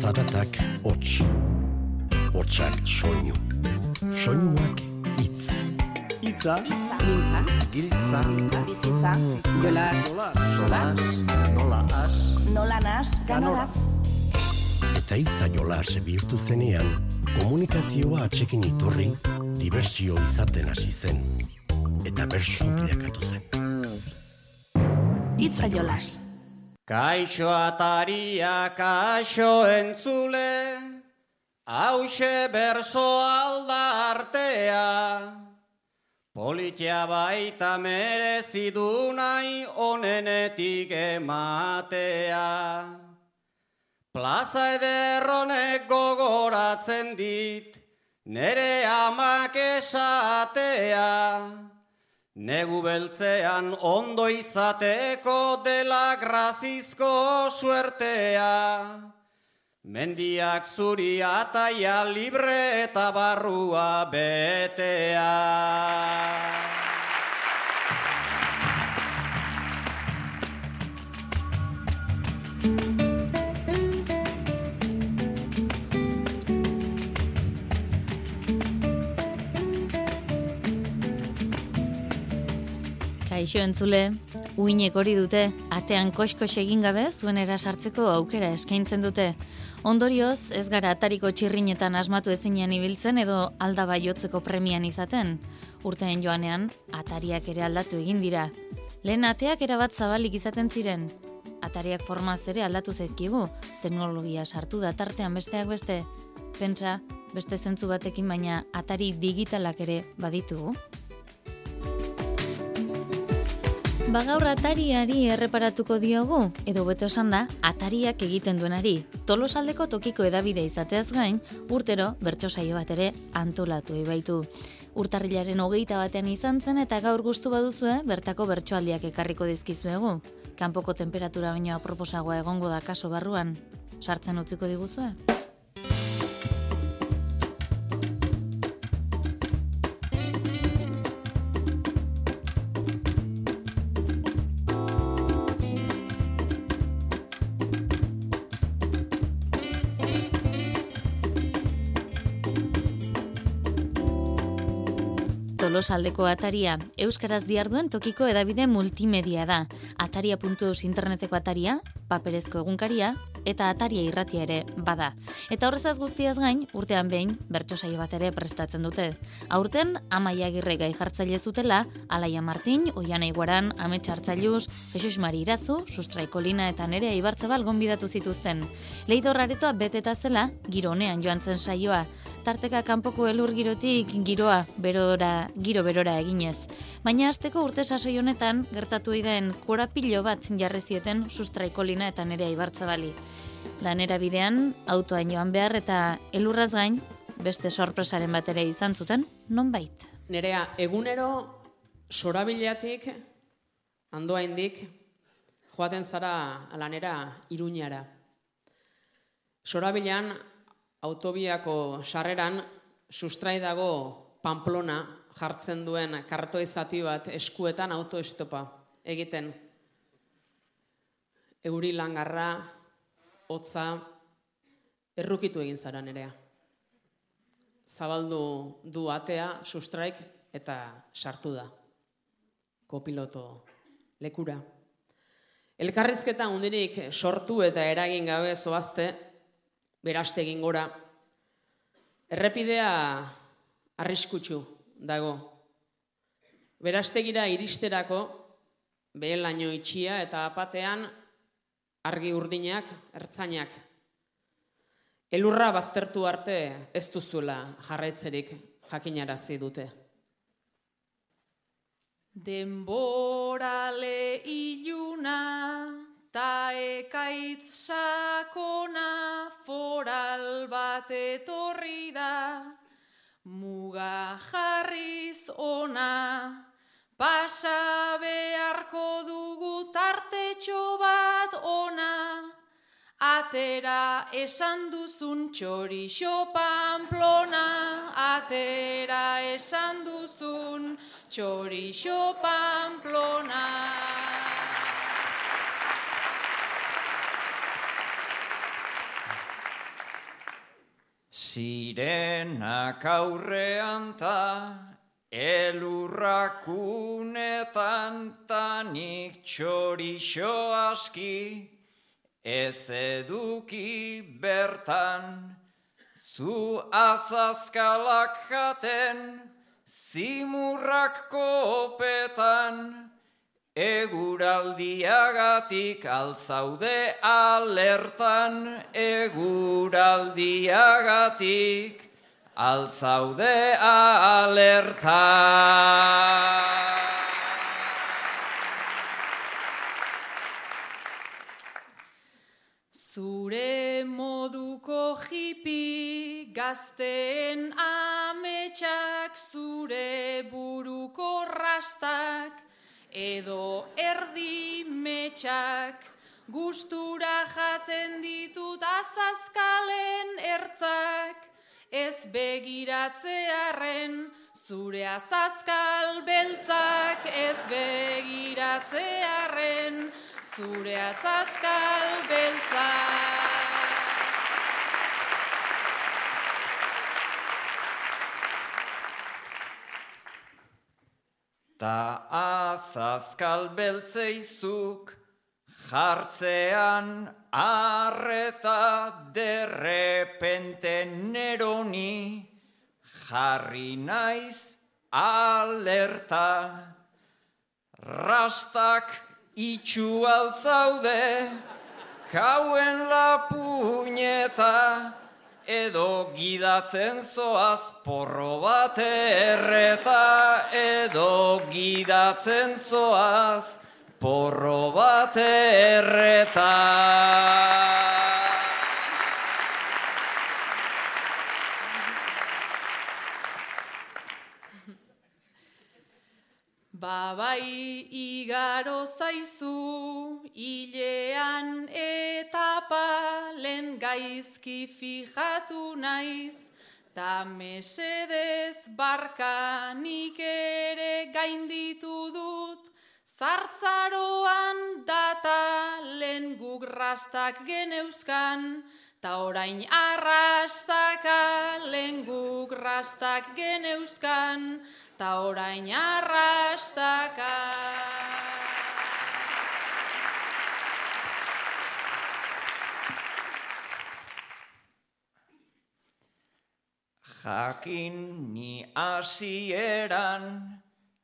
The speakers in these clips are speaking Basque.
Zaratak hots. Hotsak soinu. Soinuak hitz. Itza, Mintza, Giltza, bizitza, jola, sola, nola as, nola nas, ganoraz. Eta hitza jolas bihurtu zenean, komunikazioa atxekin iturri, dibertsio izaten hasi zen. Eta bersu bilakatu zen. Itza jolas. Kaixo ataria, kaixo entzule, hause berso alda artea. Politia baita merezi du nahi onenetik ematea. Plaza ederronek gogoratzen dit, nere amak esatea. Negu beltzean ondo izateko dela grazizko suertea. Mendiak zuri ataia libre eta barrua betea. Kaixo entzule, uinek hori dute, atean koskos egin gabe zuen sartzeko aukera eskaintzen dute. Ondorioz, ez gara atariko txirrinetan asmatu ezinean ibiltzen edo aldaba jotzeko premian izaten. Urteen joanean, atariak ere aldatu egin dira. Lehen ateak erabat zabalik izaten ziren. Atariak formaz ere aldatu zaizkigu, teknologia sartu da tartean besteak beste. Pentsa, beste zentzu batekin baina atari digitalak ere baditugu. Bagaur atariari erreparatuko diogu, edo beto esan da, atariak egiten duenari. Tolosaldeko tokiko edabide izateaz gain, urtero bertso saio bat ere antolatu baitu. Urtarrilaren hogeita batean izan zen eta gaur gustu baduzue bertako bertsoaldiak ekarriko dizkizuegu. Kanpoko temperatura baino aproposagoa egongo da kaso barruan. Sartzen utziko diguzue? Tolosaldeko ataria, Euskaraz diarduen tokiko edabide multimedia da. Ataria.eus interneteko ataria, paperezko egunkaria, eta ataria irratia ere bada. Eta horrezaz guztiaz gain, urtean behin, bertso saio bat ere prestatzen dute. Aurten, amaia gai jartzaile zutela, Alaia Martin, Oiana Iguaran, Ame Txartzailuz, Jesus Mari Irazu, Sustraikolina eta Nerea Ibartzabal gonbidatu zituzten. Leidor aretoa beteta zela, giro honean joan zen saioa. Tarteka kanpoko elur girotik giroa, berora, giro berora eginez. Baina asteko urte sasoi honetan, gertatu den korapilo bat jarri zieten Sustraikolina eta Nerea Ibartzabali. Lanera bidean, autoain joan behar eta elurraz gain, beste sorpresaren bat ere izan zuten, nonbait. Nerea, egunero sorabileatik, andoaindik, joaten zara lanera iruñara. Sorabilean, autobiako sarreran, sustrai dago Pamplona jartzen duen kartoi zati bat eskuetan autoestopa egiten. Euri langarra, hotza, errukitu egin zara nerea. Zabaldu du atea, sustraik, eta sartu da. Kopiloto lekura. Elkarrizketa hundirik sortu eta eragin gabe zoazte, beraste egin gora. Errepidea arriskutsu dago. Berastegira iristerako, behen laino itxia eta apatean argi urdinak, ertzainak. Elurra baztertu arte ez duzuela jarraitzerik jakinarazi dute. Denborale iluna ta ekaitz sakona foral bat etorri da muga jarriz ona pasa beharko dugu tartetxo bat ona. Atera esan duzun txorixo pamplona atera esan duzun txorixo pamplona Sirenak aurrean ta elurrakunetan tanik txorixo aski ez eduki bertan zu azazkalak jaten zimurrak kopetan Eguraldiagatik altzaude alertan, eguraldiagatik altzaude alertan. Zure moduko jipi gazten ametsak, zure buruko rastak, edo erdi metxak, gustura jaten ditut azazkalen ertzak, ez begiratzearen zure azazkal beltzak, ez begiratzearen zure azazkal beltzak. Ta azazkal beltzeizuk jartzean arreta derrepente neroni jarri naiz alerta. Rastak itxu altzaude kauen la puñeta edo gidatzen zoaz porro bat erreta edo gidatzen zoaz porro bat erreta. Babai igaro zaizu, hilean eta palen gaizki fijatu naiz, ta mesedez barkanik ere gainditu dut, zartzaroan data lehen guk rastak geneuzkan, ta orain arrastaka lehen guk rastak geneuzkan, ta orain arrastaka. Jakin ni hasieran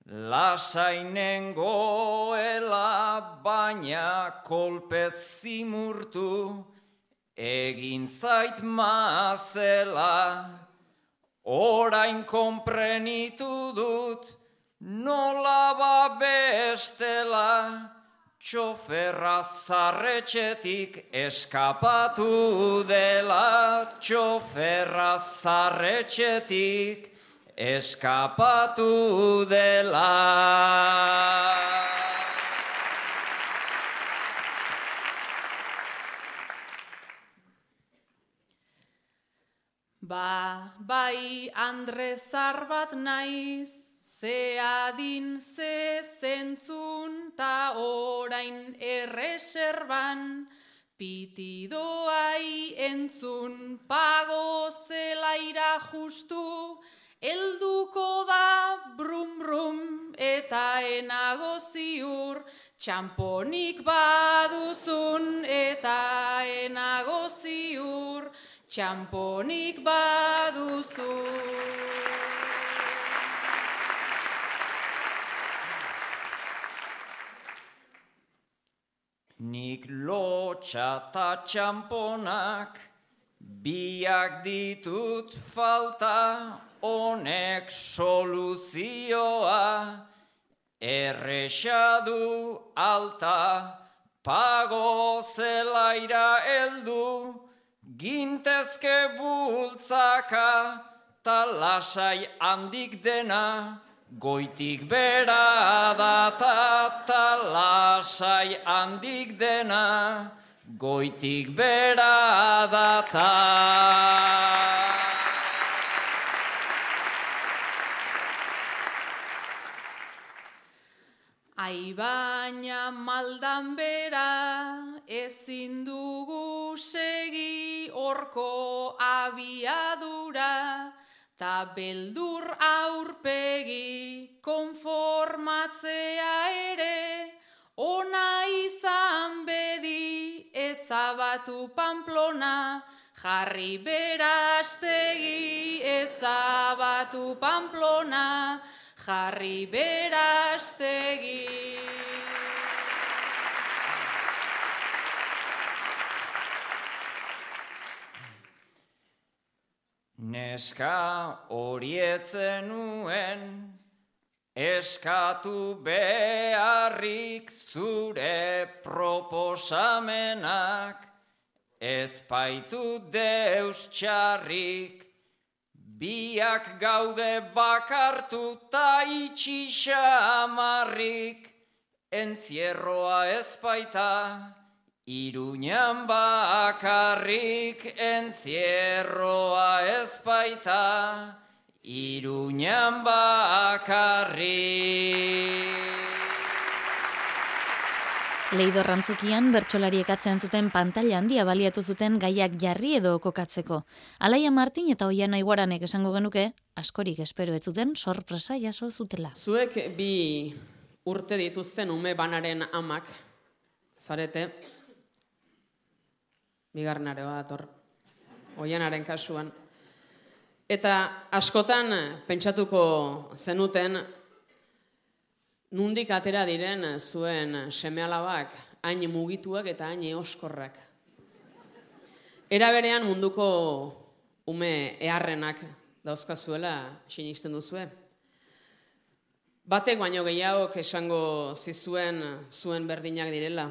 lasainen goela baina kolpez zimurtu egin zait mazela. Orain konprenitu dut nola ba bestela Txoferra zarretxetik eskapatu dela, txoferra zarretxetik eskapatu dela. Ba, bai Andrezar bat naiz, ze adin ze zentzun ta orain erreserban, pitidoai entzun pago zelaira justu, elduko da brum brum eta enago ziur, txamponik baduzun eta enago ziur, txamponik baduzu. Nik lotxa ta txamponak biak ditut falta honek soluzioa errexadu alta pago zelaira eldu gintezke bultzaka ta lasai handik dena Goitik bera data ta lasai handik dena, goitik bera data. Ai baina maldan bera, ezin dugu segi horko abiadu Ta beldur aurpegi konformatzea ere, ona izan bedi ezabatu pamplona, jarri berastegi ezabatu pamplona, jarri berastegi. Neska horietzen nuen, eskatu beharrik zure proposamenak, ezpaitu deus txarrik, biak gaude bakartu ta itxisa amarrik, entzierroa ezpaita, Iruñan bakarrik entzierroa ez baita, Iruñan bakarrik. Leido rantzukian bertsolariek atzean zuten pantalla handia baliatu zuten gaiak jarri edo kokatzeko. Alaia Martin eta Oian Aiguaranek esango genuke, askorik espero ez zuten sorpresa jaso zutela. Zuek bi urte dituzten ume banaren amak, zarete, bigarnare dator, oianaren kasuan. Eta askotan pentsatuko zenuten nundik atera diren zuen semealabak hain mugituak eta hain eoskorrak. Era berean munduko ume eharrenak dauzkazuela sinisten duzue. Batek baino gehiagok esango zizuen zuen berdinak direla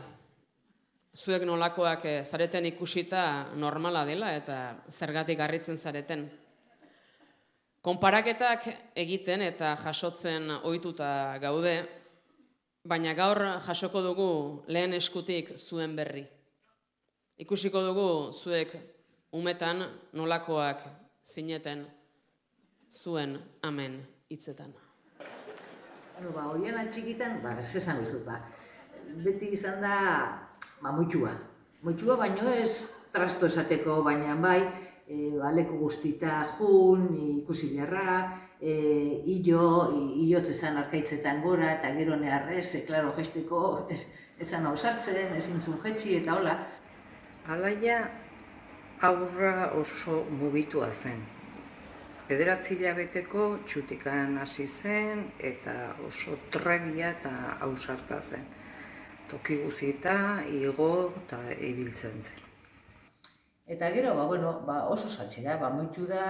zuek nolakoak e, zareten ikusita normala dela eta zergatik harritzen zareten. Konparaketak egiten eta jasotzen ohituta gaude, baina gaur jasoko dugu lehen eskutik zuen berri. Ikusiko dugu zuek umetan nolakoak zineten zuen amen hitzetan. Bueno, ba, oian atxikitan, ba, ez esan ba, beti izan da ba, muitxua. Muitxua baino ez trasto esateko, baina bai, e, ba, leku guztita jun, ikusi beharra, e, ilo, ilotz esan arkaitzetan gora, eta gero neharrez, e, klaro, gesteko, ez, ezan hau sartzen, ezin zun jetxi, eta hola. Alaia aurra oso mugitua zen. Pederatzi beteko txutikan hasi zen eta oso trebia eta ausarta zen toki guzita, igo eta ibiltzen zen. Eta gero, ba, bueno, ba, oso saltxera, ba, moitu da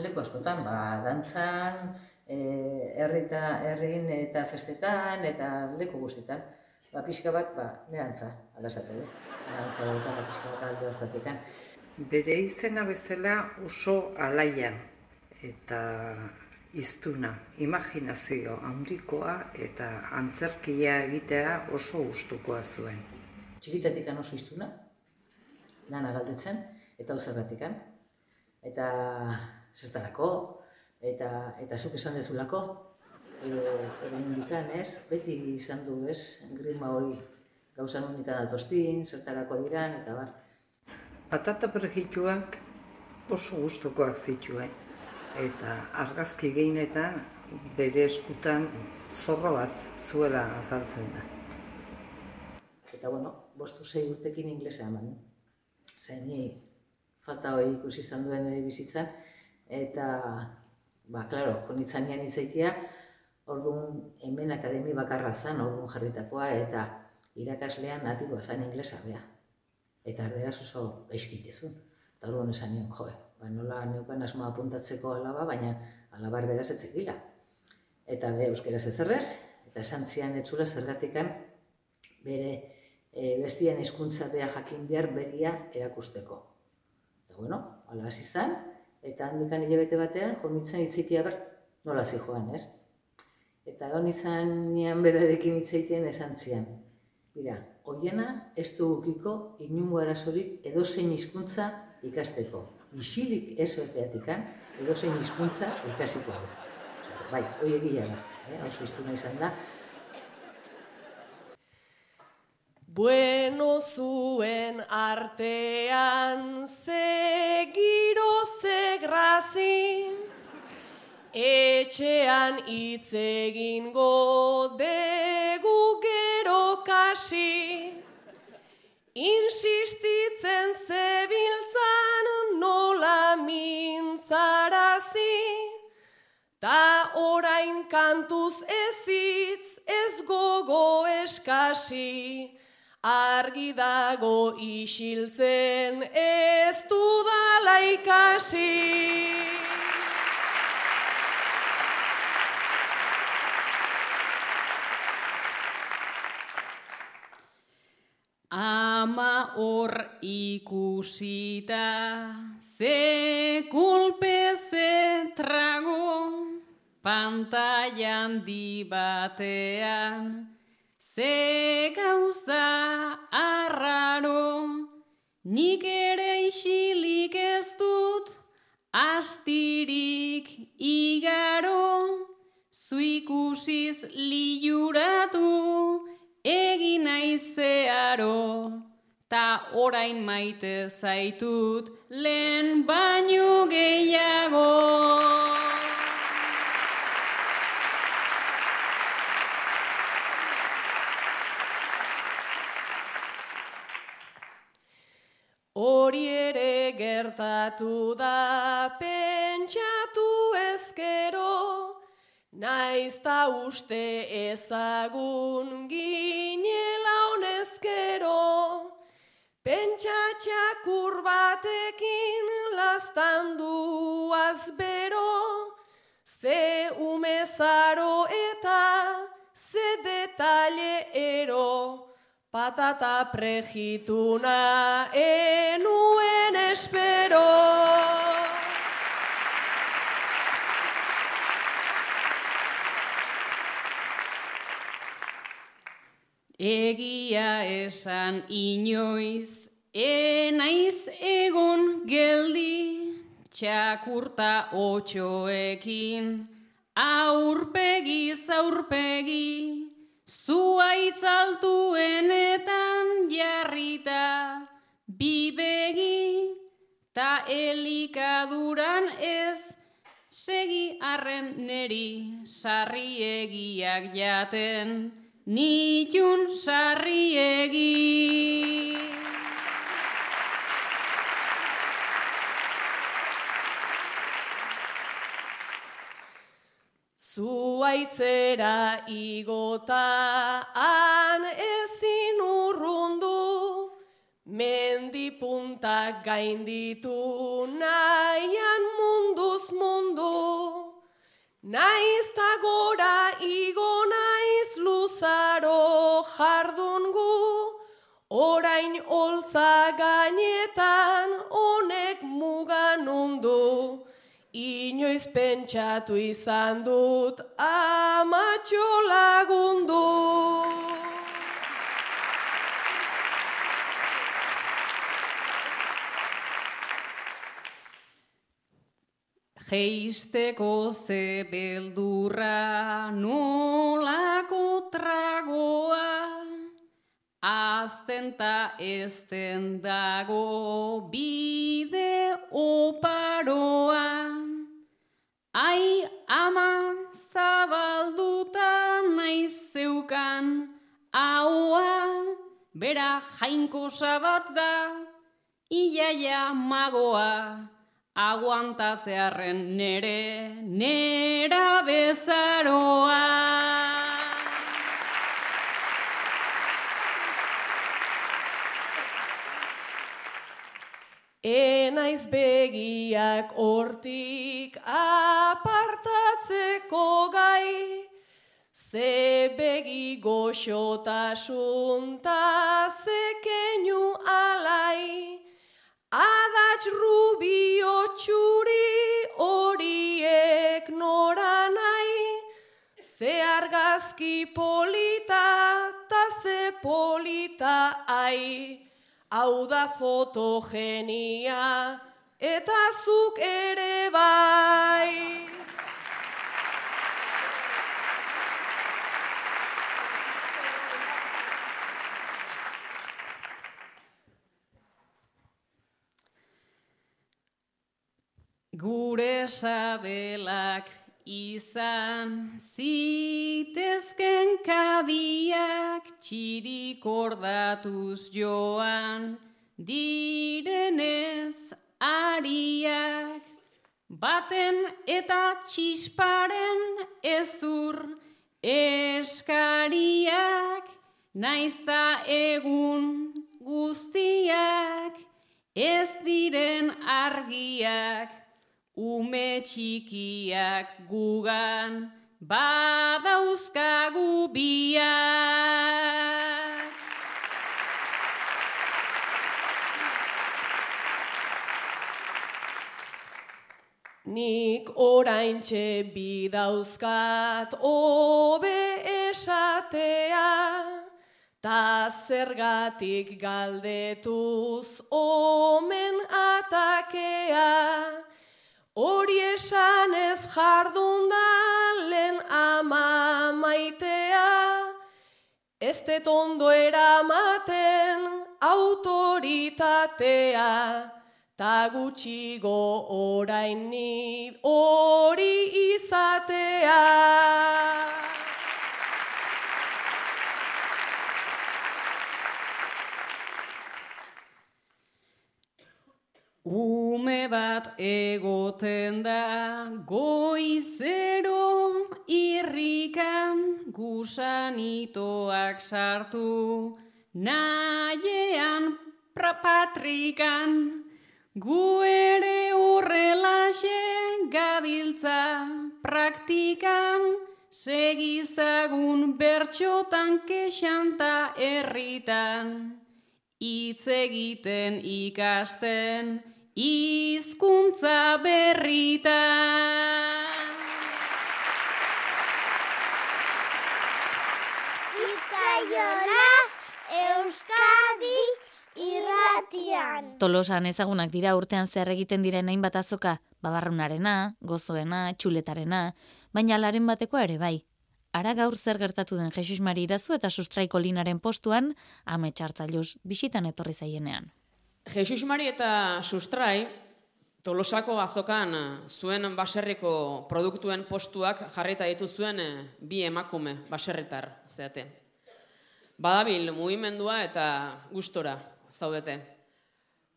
leku askotan, ba, dantzan, e, herrita, herrin eta festetan, eta leku guztietan. Ba, pixka bat, ba, nerantza, alazatu, eh? Nerantza da, ba, pixka bat alde oztatekan. Bere izena bezala oso alaia, eta iztuna, imaginazio handikoa eta antzerkia egitea oso gustukoa zuen. Txikitatik oso iztuna, dana galdetzen, eta ozerratikan. Eta zertarako, eta, eta zuk esan dezulako, edo, edo mundikan, ez? Beti izan du, ez? Grima hori gauza mundikan datostin, zertarako diran, eta bar. Patata pergituak oso gustukoak zituen eta argazki gehienetan bere eskutan zorro bat zuela azaltzen da. Eta bueno, bostu zei urtekin inglesa eman. Zer ni falta hori ikusi izan duen ere bizitzan, eta, ba, klaro, jonitzan nian itzaitia, orduan hemen akademi bakarra zen, orduan jarritakoa, eta irakaslean natiboa zen inglesa bea. Eta ardera oso gaizkitezun. Eta orduan esan nion, joe, ba, nola neukan asma apuntatzeko alaba, baina alaba erderaz etzekila. Eta be, euskeraz ezerrez, eta esan zian etzula zergatikan bere e, bestian hizkuntza bea jakin behar begia erakusteko. Eta bueno, ala hasi zan, eta handikan hilabete batean, jo itzikia ber, nola zi joan, ez? Eta hon izan nian berarekin itzaiten esan zian. Bira, hoiena ez du ukiko inungo arazorik edozein hizkuntza ikasteko isilik ez oeteatikan, edo zein hizkuntza ikasiko da. Bai, hoi egia da, eh? oso iztuna izan da. Bueno zuen artean ze giro ze grazi, etxean hitz egingo degu gero kasi, insistitzen zebiltzan nola mintzarazi, ta orain kantuz ezitz ez gogo eskasi, argi dago isiltzen ez dudala ikasi. Ama hor ikusita, ze kulpe ze trago, pantailan di batean, ze gauza arraro, nik ere isilik ez dut, astirik igaro, zu ikusiz liuratu, egin naizearo, ta orain maite zaitut lehen baino gehiago. Hori ere gertatu da pentsatu ezkero, Naiz ta uste ezagun ginela honezkero, pentsatxak batekin lastandu azbero, ze umezaro eta ze detalle ero, patata prejituna enuen espero. Egia esan inoiz, enaiz egon geldi, txakurta otxoekin, aurpegi zaurpegi, zuaitzaltuenetan jarrita, bibegi, ta elikaduran ez, segi arren neri, sarriegiak jaten, nitun sarriegi. Zuaitzera igota han ezin urrundu, mendipuntak gainditu nahian munduz mundu, naiz gora jardungu, orain holtza gainetan honek mugan undu, inoiz pentsatu izan dut amatxo lagundu. Geisteko ze beldurra nolako azten ta ezten dago bide oparoa. Ai ama zabalduta naiz zeukan haua, bera jainko sabat da, iaia magoa aguantatzearen nere, nera bezaroa. Enaiz begiak hortik apartatzeko gai, ze begi goxotasun ta ze keinu alai, Adats rubio txuri horiek nora nahi, ze argazki polita ta ze polita ai, hau da fotogenia eta zuk ere bai. Gure sabelak izan zitezken kabiak txirik ordatuz joan direnez ariak. Baten eta txisparen ezur eskariak naizta egun guztiak ez diren argiak ume txikiak gugan badauzkagu biak. Nik oraintxe bidauzkat obe esatea, ta zergatik galdetuz omen atakea, ez ondo eramaten autoritatea, ta gutxigo orain ni hori izatea. Ume bat egoten da goizero irrikan gusanitoak sartu naiean patrikan gu ere horrelaxe gabiltza praktikan segizagun bertxotan kexanta herritan hitz egiten ikasten hizkuntza berrita. Itzaiolaz Euskadi irratian. Tolosan ezagunak dira urtean zer egiten diren hainbat azoka, babarrunarena, gozoena, txuletarena, baina laren bateko ere bai. Ara gaur zer gertatu den Jesus Mari irazu eta sustraiko linaren postuan, ame txartzailuz bisitan etorri zaienean. Jesus Mari eta Sustrai, Tolosako azokan zuen baserriko produktuen postuak jarrita ditu zuen eh, bi emakume baserretar zeate. Badabil mugimendua eta gustora zaudete.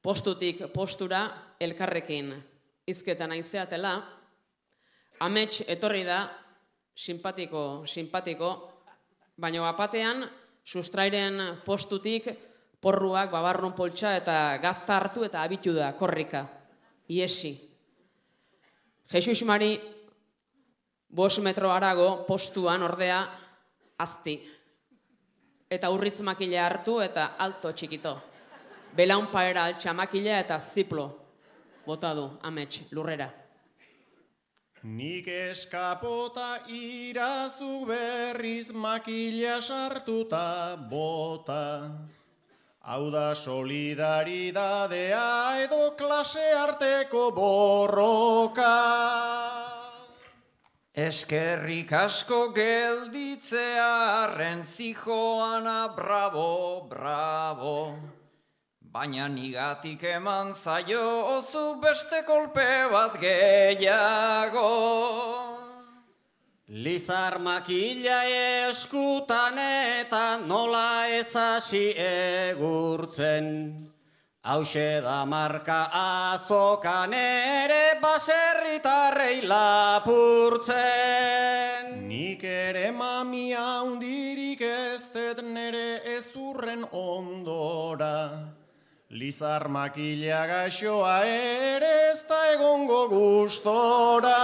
Postutik postura elkarrekin izketan aizeatela, amets etorri da, simpatiko, simpatiko, baina bapatean sustrairen postutik porruak babarrun poltsa eta gazta hartu eta abitu da, korrika, iesi. Jesus Mari, bos metro arago postuan ordea azti. Eta urritz makile hartu eta alto txikito. Belaun paera altxa makile eta ziplo. Bota du, amets, lurrera. Nik eskapota irazu berriz makila sartuta bota. Hau da solidaridadea edo klase arteko borroka. Eskerrik asko gelditzea arren zijoana bravo, bravo. Baina nigatik eman zaio ozu beste kolpe bat gehiago. Lizar makila eskutan eta nola ezasi egurtzen. Hauxe da marka azokan ere baserritarrei lapurtzen. Nik ere mamia hundirik ez dut nere ezurren ondora. Lizar makila gaixoa ere ez da egongo gustora.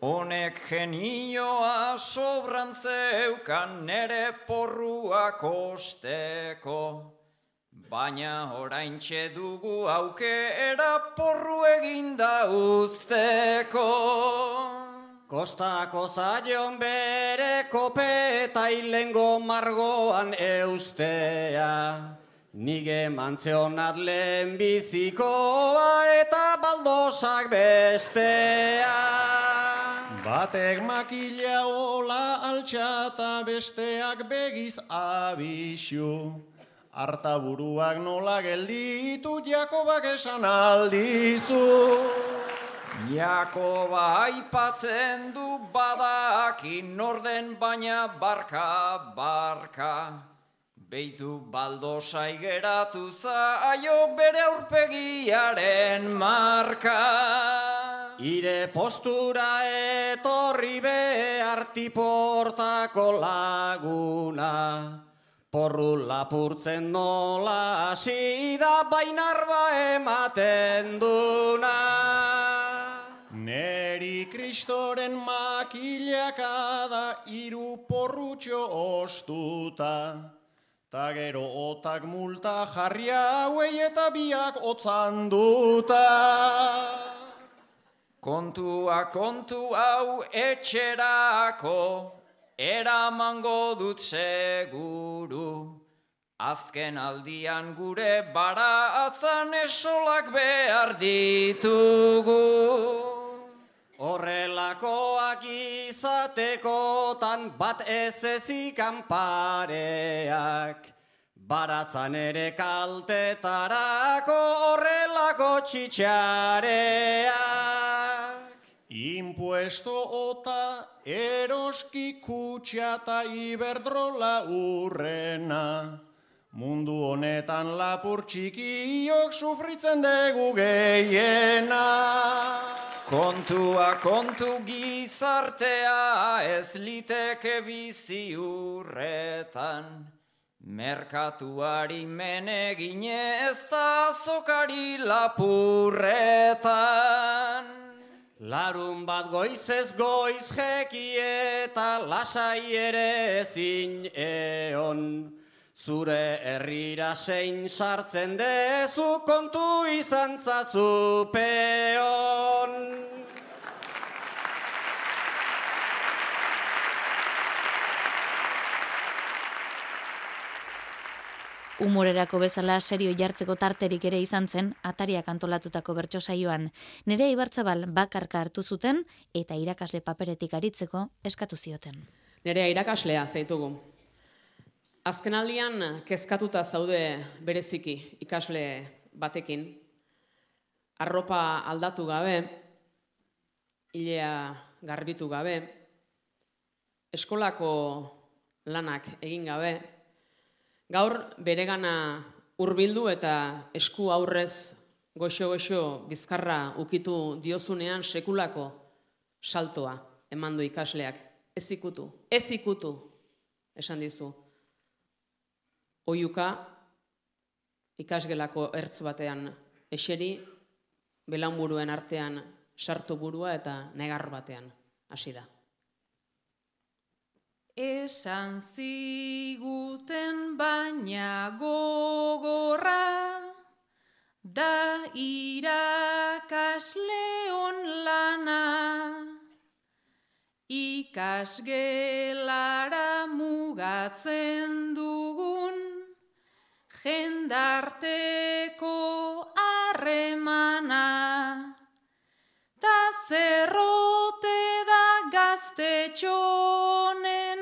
Honek genioa sobran zeukan nere porrua kosteko. Baina orain dugu aukera porru eginda usteko. Kostako zaion bere kopeta ilengo margoan eustea. Nige mantzionat lehen bizikoa eta baldosak bestea. Batek makila ola altxata besteak begiz abixu. Arta buruak nola gelditu Jakobak esan aldizu. Jakoba aipatzen du badakin norden baina barka, barka. Beitu baldosai geratu zaio bere aurpegiaren marka. Ire postura etorri behar tiportako laguna. Porru lapurtzen nola hasi da bainarba ematen duna. Neri kristoren makilaka da iru porrutxo ostuta. Ta gero otak multa jarri hauei eta biak otzan duta. Kontua kontu hau etxerako, eramango dut seguru. Azken aldian gure bara atzan esolak behar ditugu. Horrelakoak izatekotan bat ez ezikan pareak. Baratzan ere kaltetarako horrelako txitxareak. Impuesto ota eroski kutxa eta iberdrola urrena. Mundu honetan lapur txikiok sufritzen dugu gehiena. Kontua kontu gizartea ez liteke bizi urretan. Merkatuari menegine ez da zokari lapurretan. Larun bat goizez goiz jeki eta lasai ere ezin eon. Zure herrira sein sartzen dezu kontu izan zazu peon. Humorerako bezala serio jartzeko tarterik ere izan zen atariak antolatutako bertso saioan. Nere Ibartzabal bakarka hartu zuten eta irakasle paperetik aritzeko eskatu zioten. Nerea irakaslea zaitugu. Azkenaldian kezkatuta zaude bereziki ikasle batekin. Arropa aldatu gabe, hilea garbitu gabe, eskolako lanak egin gabe, gaur beregana hurbildu eta esku aurrez goxo-goxo bizkarra ukitu diozunean sekulako saltoa eman du ikasleak. Ez ikutu, ez ikutu, esan dizu. Oiuka ikasgelako ertz batean eseri, belaunburuen artean sartu burua eta negar batean hasi da. Esan ziguten baina gogorra da irakasleon lana ikasgelara mugatzen jendarteko harremana. Ta zerrote da gaztetxonen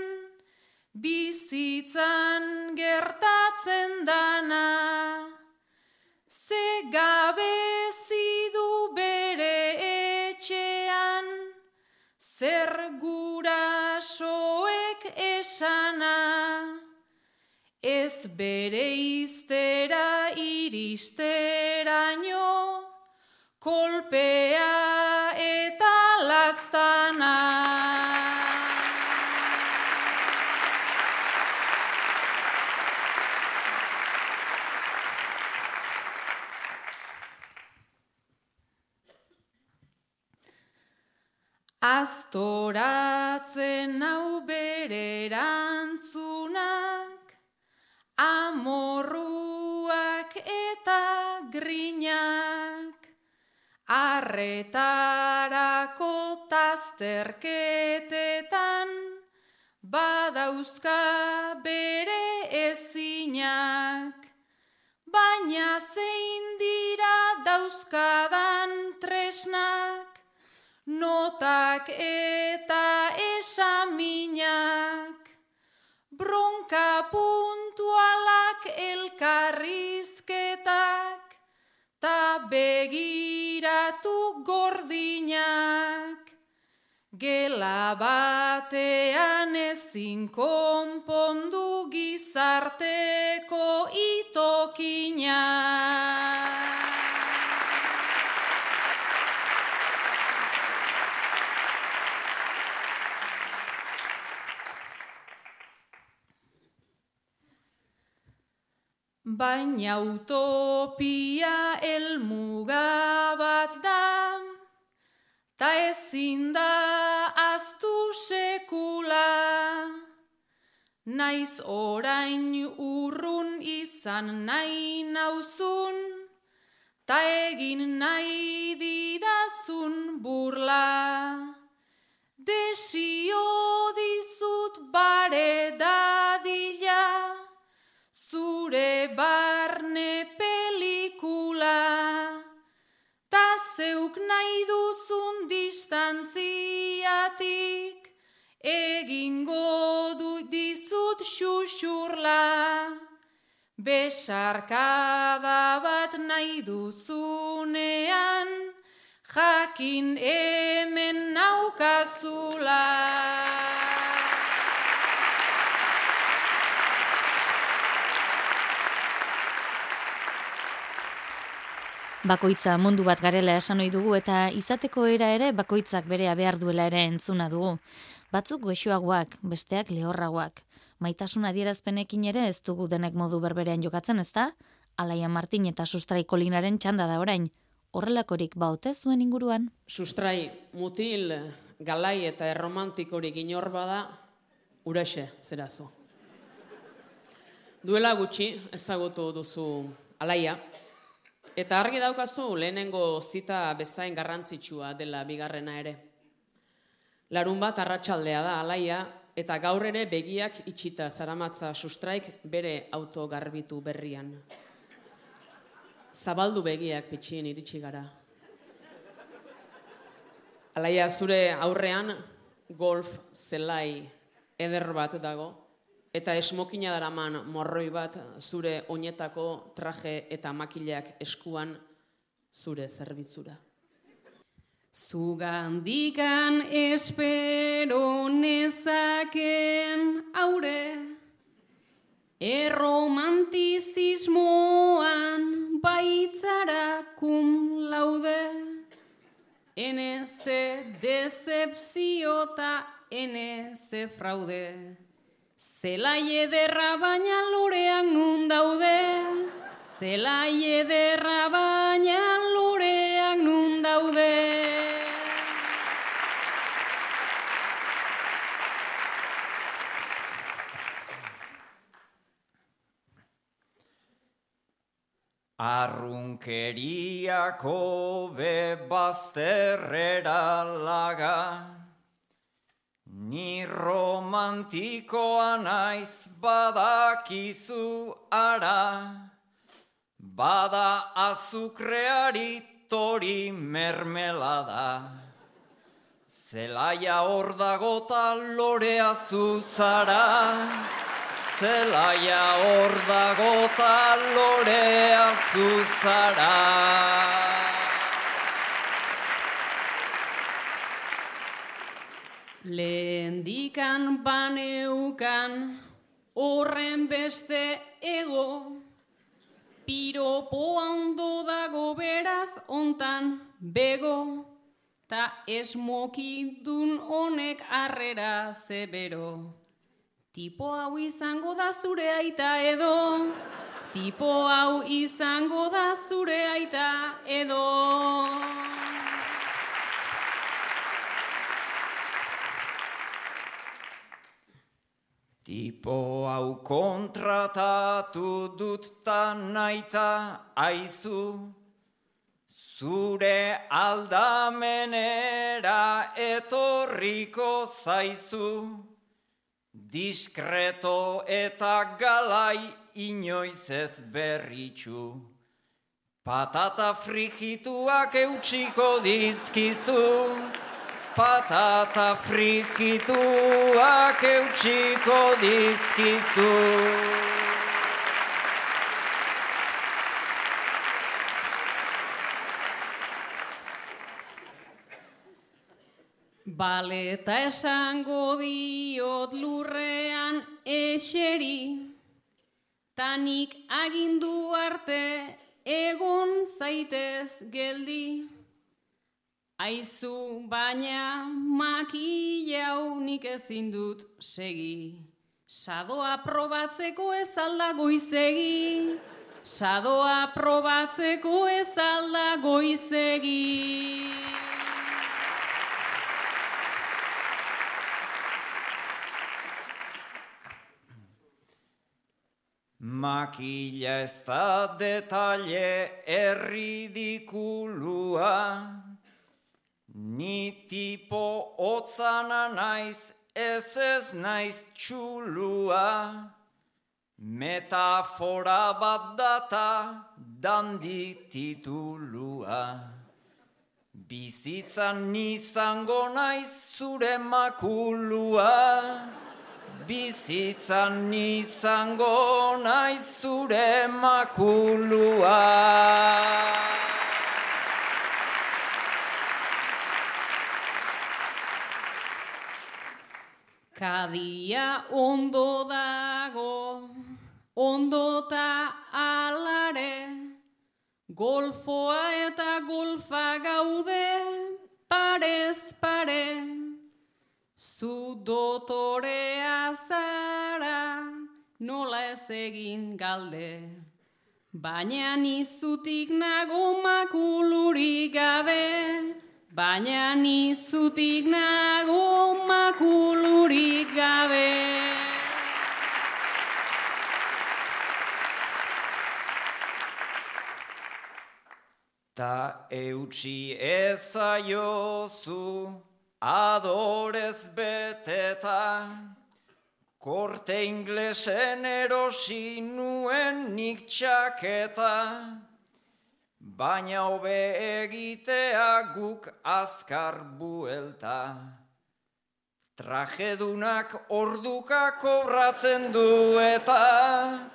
bizitzan gertatzen dana. Ze gabezi du bere etxean zer gurasoek esana ez bere iztera iristeraino kolpea eta lastana. Astoratzen hau bere grinak, arretarako tazterketetan, badauzka bere ezinak, baina zein dira dauzkadan tresnak, notak eta esaminak, bronka puntualak elkarrizketak, ta begiratu gordinak, gela batean ezin konpondu gizarteko itokinak. Baina utopia elmuga bat da, ta ezin da aztu sekula. Naiz orain urrun izan nahi nauzun, ta egin nahi didazun burla. Desio duzun distantziatik, egingo du dizut xuxurla. Besarkada bat nahi duzunean, jakin hemen naukazula. Bakoitza mundu bat garela esan ohi dugu eta izateko era ere bakoitzak berea behar duela ere entzuna dugu. Batzuk goxoagoak, besteak lehorragoak. Maitasuna adierazpenekin ere ez dugu denek modu berberean jokatzen, ezta? Alaia Martin eta Sustrai Kolinaren txanda da orain. Horrelakorik baute zuen inguruan? Sustrai, mutil, galai eta erromantikorik inor bada, uraxe, zerazu. Duela gutxi, ezagutu duzu alaia, Eta argi daukazu lehenengo zita bezain garrantzitsua dela bigarrena ere. Larun bat arratsaldea da alaia eta gaur ere begiak itxita zaramatza sustraik bere auto garbitu berrian. Zabaldu begiak pitxien iritsi gara. Alaia zure aurrean golf zelai eder bat dago eta esmokina daraman morroi bat zure oinetako traje eta makilak eskuan zure zerbitzura. Zugandikan espero nezaken aure, erromantizismoan baitzara kum laude, eneze decepziota eneze fraude. Zelai ederra baina lorean nun daude, zelai ederra baina lorean nun daude. Arrunkeriako bebazterrera laga, Ni romantikoa naiz badakizu ara, bada azukreari tori mermelada. Zelaia hor dagota lorea zuzara, zelaia hor dagota lorea zuzara. Lehendikan baneukan horren beste ego, piropo ondo dago beraz ontan bego, ta esmokidun honek arrera zebero. Tipo hau izango da zure aita edo, tipo hau izango da zure aita edo. Tipo hau kontratatu dut ta naita aizu, zure aldamenera etorriko zaizu, diskreto eta galai inoiz ez berritxu. Patata frigituak eutxiko dizkizu, patata frigituak eutxiko dizkizu. Baleta esango diot lurrean eseri, tanik agindu arte egon zaitez geldi. Aizu baina makilau nik ezin dut segi. Sadoa probatzeko ez alda goizegi. Sadoa probatzeko ez alda goizegi. Makila ez da detalle erridikulua, ni tipo otzana naiz ez ez naiz txulua, metafora bat data dandi titulua. Bizitzan nizango naiz zure makulua, bizitzan izango naiz zure makulua. Kadia ondo dago, ondota alare, golfoa eta golfa gaude, parez pare. Zu dotorea zara, nola ez egin galde. Baina nizutik nago makulurik gabe, baina nizutik nago makulurik gabe. Ta eutxi ezaiozu adorez beteta, korte inglesen erosi nuen nik txaketa, baina hobe egitea guk azkar buelta. Trajedunak orduka kobratzen du eta,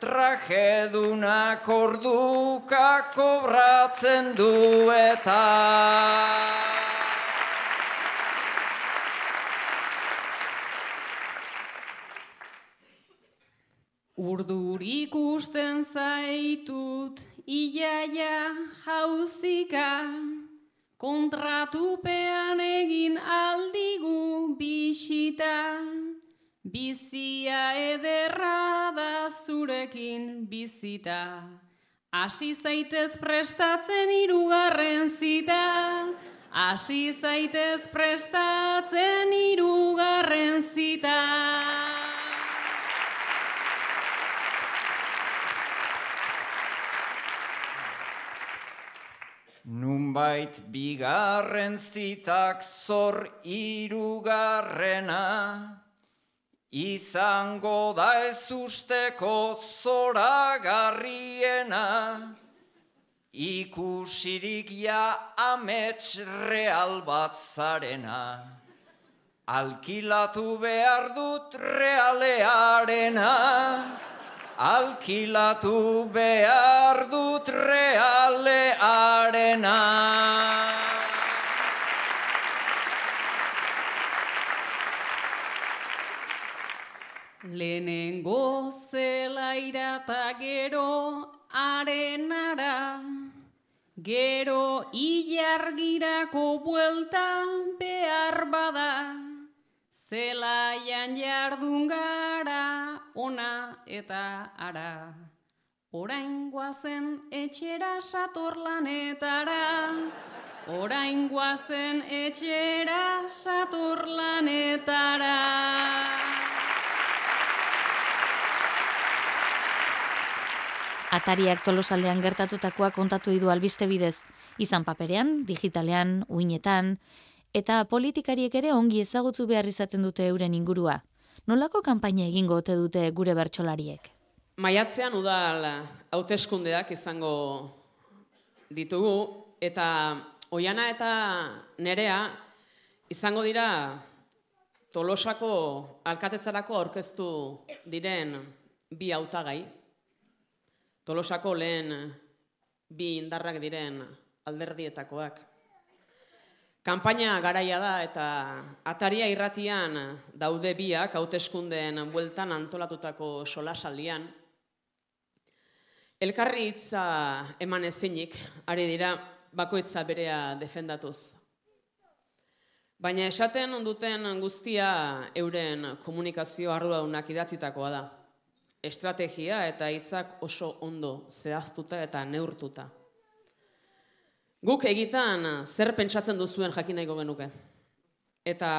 trajedunak orduka kobratzen du eta. Urdurik usten zaitut, iaia jauzika, kontratupean egin aldigu bisita, bizia ederra da zurekin bizita. Hasi zaitez prestatzen irugarren zita, hasi zaitez prestatzen irugarren zita. Nunbait bigarren zitak zor irugarrena, izango da ez usteko zoragarriena, ikusirik ja amets real bat zarena. Alkilatu behar dut realearena, alkilatu behar dut realearena. Lehenengo zelaira eta gero arenara, gero ilargirako buelta behar bada, zelaian jardun gara ona eta ara. Orain guazen etxera sator lanetara, orain guazen etxera sator lanetara. Atariak tolosaldean gertatutakoa kontatu idu albiste bidez, izan paperean, digitalean, uinetan, eta politikariek ere ongi ezagutu behar izaten dute euren ingurua. Nolako kanpaina egingo ote dute gure bertsolariek? Maiatzean udal hauteskundeak izango ditugu, eta oiana eta nerea izango dira tolosako alkatetzarako aurkeztu diren bi hautagai, Tolosako lehen bi indarrak diren alderdietakoak. Kanpaina garaia da eta ataria irratian daude biak hauteskundeen bueltan antolatutako solasaldian. Elkarri hitza eman ezinik, ari dira bakoitza berea defendatuz. Baina esaten onduten guztia euren komunikazio arduradunak idatzitakoa da. Estrategia eta hitzak oso ondo zehaztuta eta neurtuta. Guk egitan zer pentsatzen duzuen jakin nahiko genuke. Eta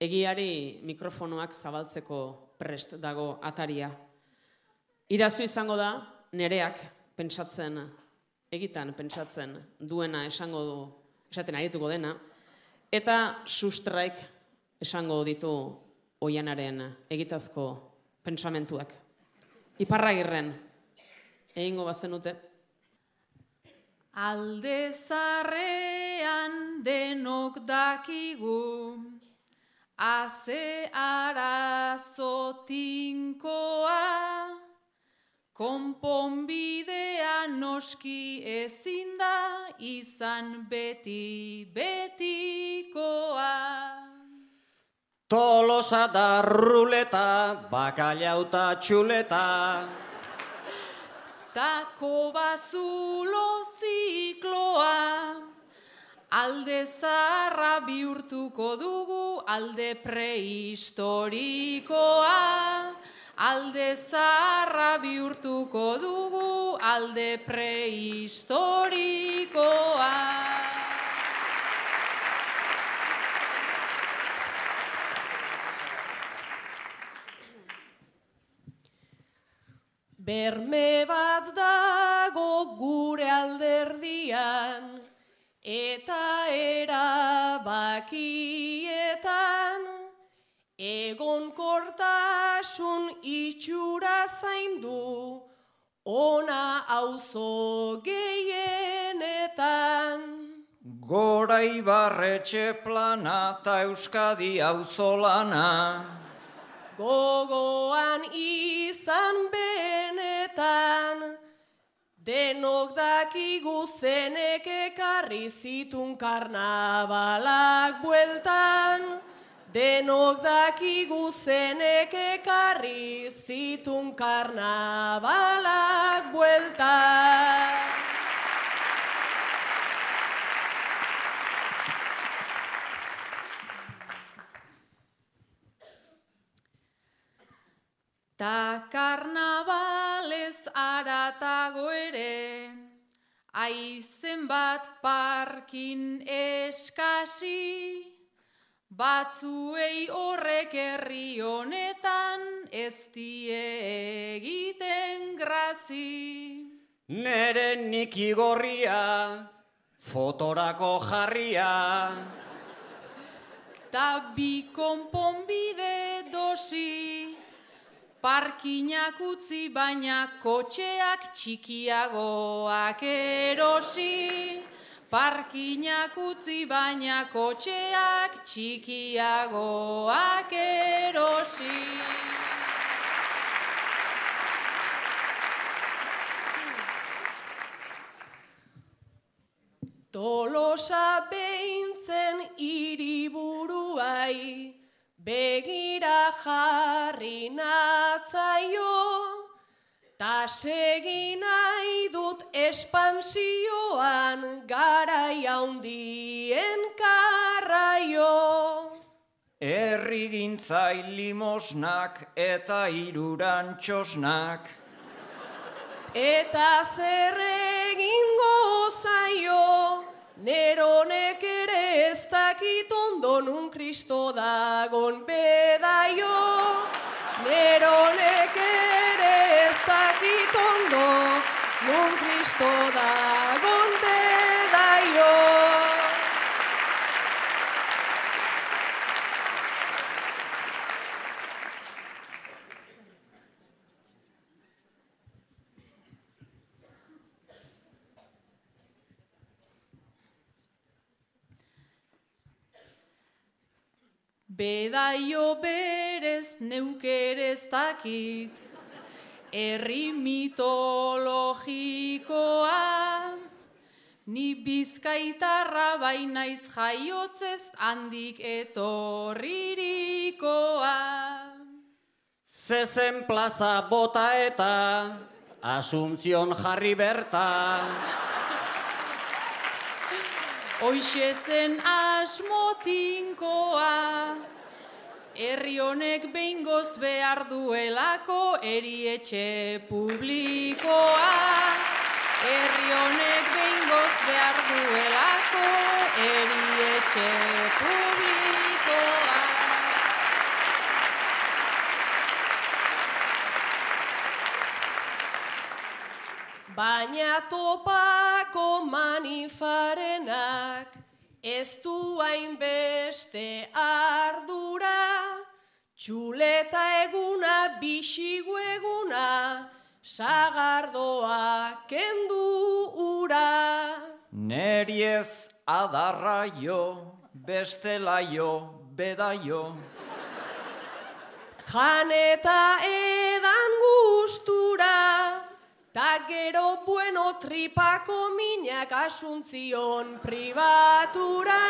egiari mikrofonoak zabaltzeko prest dago ataria. Irazu izango da nereak pentsatzen, egitan pentsatzen duena esango du, esaten arituko dena, eta sustraik esango ditu oianaren egitazko pentsamentuak. Iparragirren, egingo bazenute, Alde zarrean denok dakigu, Aze arazotinkoa, Konponbidea noski ezin da, Izan beti betikoa. Tolosa da ruleta, bakaliauta txuleta, Tako bazulo zikloa, alde zarra bihurtuko dugu, alde prehistorikoa. Alde zarra bihurtuko dugu, alde prehistorikoa. Berme bat dago gure alderdian, eta erabakietan, egon kortasun itxura zaindu, ona auzo gehienetan. Gora ibarretxe plana eta Euskadi auzolana. Gogoan izan benetan, denok dakigu zenek ekarri zitun karnabalak bueltan. Denok dakigu zenek ekarri zitun karnabalak bueltan. Ta karnabalez aratago ere, aizen bat parkin eskasi, batzuei horrek herri honetan ez die egiten grazi. Nere nik igorria, fotorako jarria, Ta bi konponbide dosi, parkinak utzi baina kotxeak txikiagoak erosi. Parkinak utzi baina kotxeak txikiagoak erosi. Tolosa behintzen hiriburuai, begira jarri natzaio, ta segi nahi dut espansioan garai handien karraio. Herri gintzai limosnak eta iruran txosnak. Eta zer egingo zaio, neronek ere ez dakit ondo nun kristo dagon bedaio. Neronek ere ez dakit ondo nun kristo dagon bedaio. Bedaio berez neukerez dakit, herri mitologikoa, Ni bizkaitarra bainaiz jaiotzez handik etorririkoa. Zezen plaza bota eta Asuntzion jarri berta. Hoixe zen asmotinkoa, herri honek behingoz behar duelako erietxe publikoa. Herri honek behingoz behar duelako erietxe publikoa. Baina topako manifarenak ez du hainbeste ardura, txuleta eguna, bisigu eguna, sagardoa kendu ura. Neri ez adarra jo, bestela jo, bedaio. Jan eta edan gustura, ta gero bueno tripako minak asuntzion pribatura.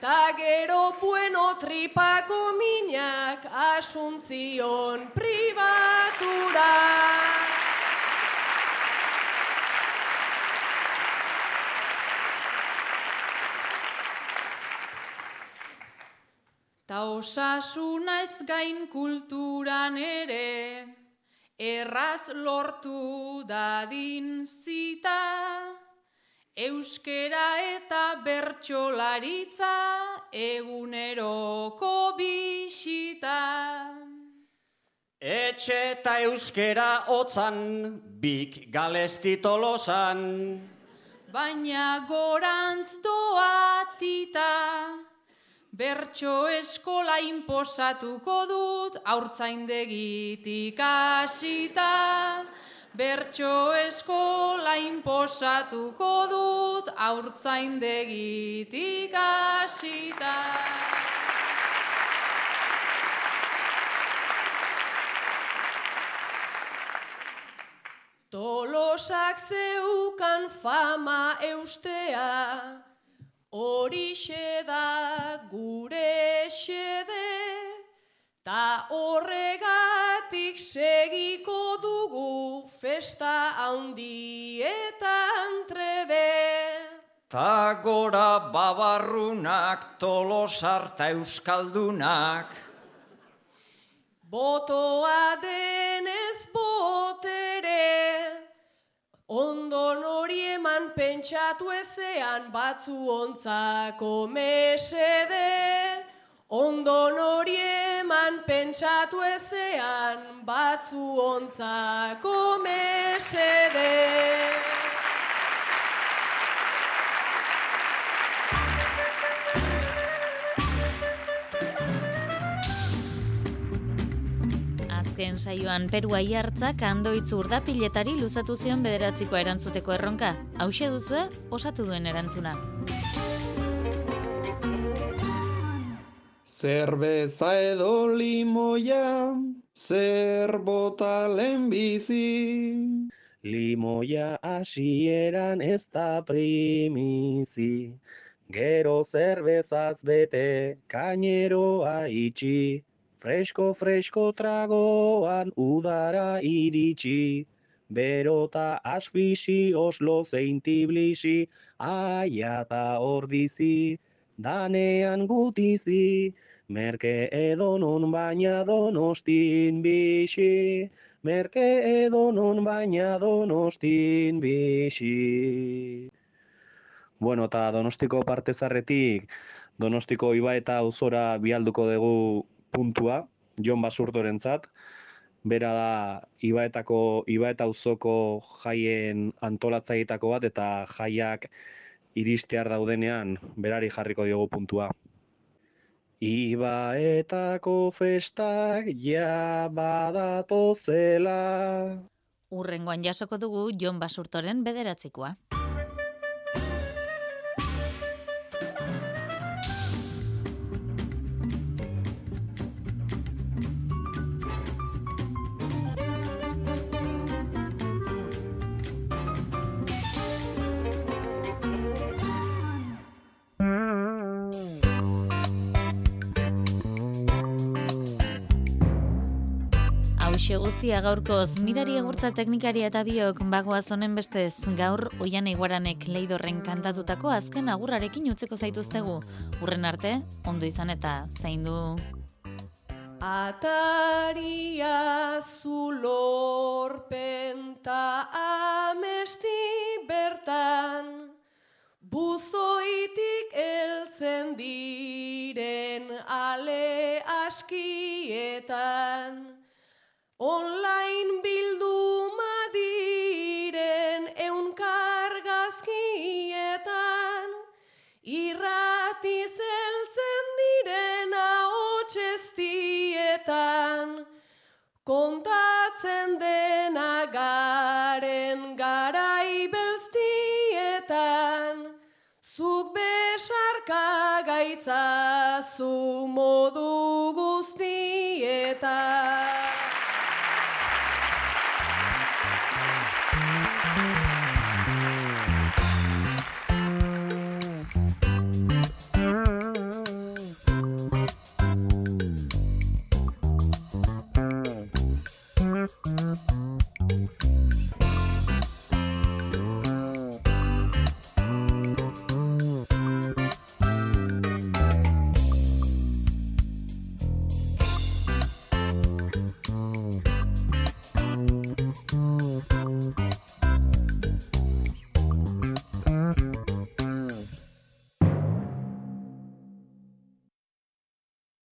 Ta gero bueno tripako minak asuntzion pribatura. Ta osasuna ez gain kulturan ere, erraz lortu dadin zita, euskera eta bertsolaritza eguneroko bisita. Etxe eta euskera hotzan, bik galesti tolosan. Baina gorantz doatita, bertso eskola inposatuko dut haurtzaindegitik hasita. Bertso eskola inposatuko dut haurtzaindegitik hasita. Tolosak zeukan fama eustea, horixe da gure xede, ta horregatik segiko dugu festa handietan trebe. Ta gora babarrunak, tolosarta euskaldunak. Botoa denez ondon hori eman pentsatu ezean batzu ontzako mesede. Ondon hori eman pentsatu ezean batzu ontzako mesede. Azken saioan Perua iartzak andoitz urdapiletari luzatu zion bederatziko erantzuteko erronka. Hauxe duzue, osatu duen erantzuna. Zerbeza edo limoia, zer bota lehenbizi. Limoia hasieran ez da primizi. Gero zerbezaz bete, kaineroa itxi. Fresko, fresko tragoan udara iritsi. Berota asfixi, oslo zein tiblixi, aia eta ordizi, danean gutizi. Merke edonon baina donostin bixi, merke edonon baina donostin bixi. Bueno, eta donostiko partezarretik, donostiko iba eta auzora bialduko dugu puntua, Jon Basurtorentzat. Bera da Ibaetako Ibaeta auzoko jaien antolatzaileetako bat eta jaiak iristear daudenean berari jarriko diogu puntua. Ibaetako festak ja badatozela. Urrengoan jasoko dugu Jon Basurtoren bederatzikoa. Guztia gaurkoz, mirari egurtza teknikaria eta biok bagoaz honen bestez, gaur oian iguaranek leidorren kantatutako azken agurrarekin utzeko zaituztegu. Urren arte, ondo izan eta zaindu. Ataria zulorpenta amesti bertan, buzoitik eltzen diren ale askietan, online bildu madiren eunkargazkietan, irrati zeltzen diren ahotxestietan, kontatzen dena garen garai belztietan, zuk besarka gaitzazu modu guztietan.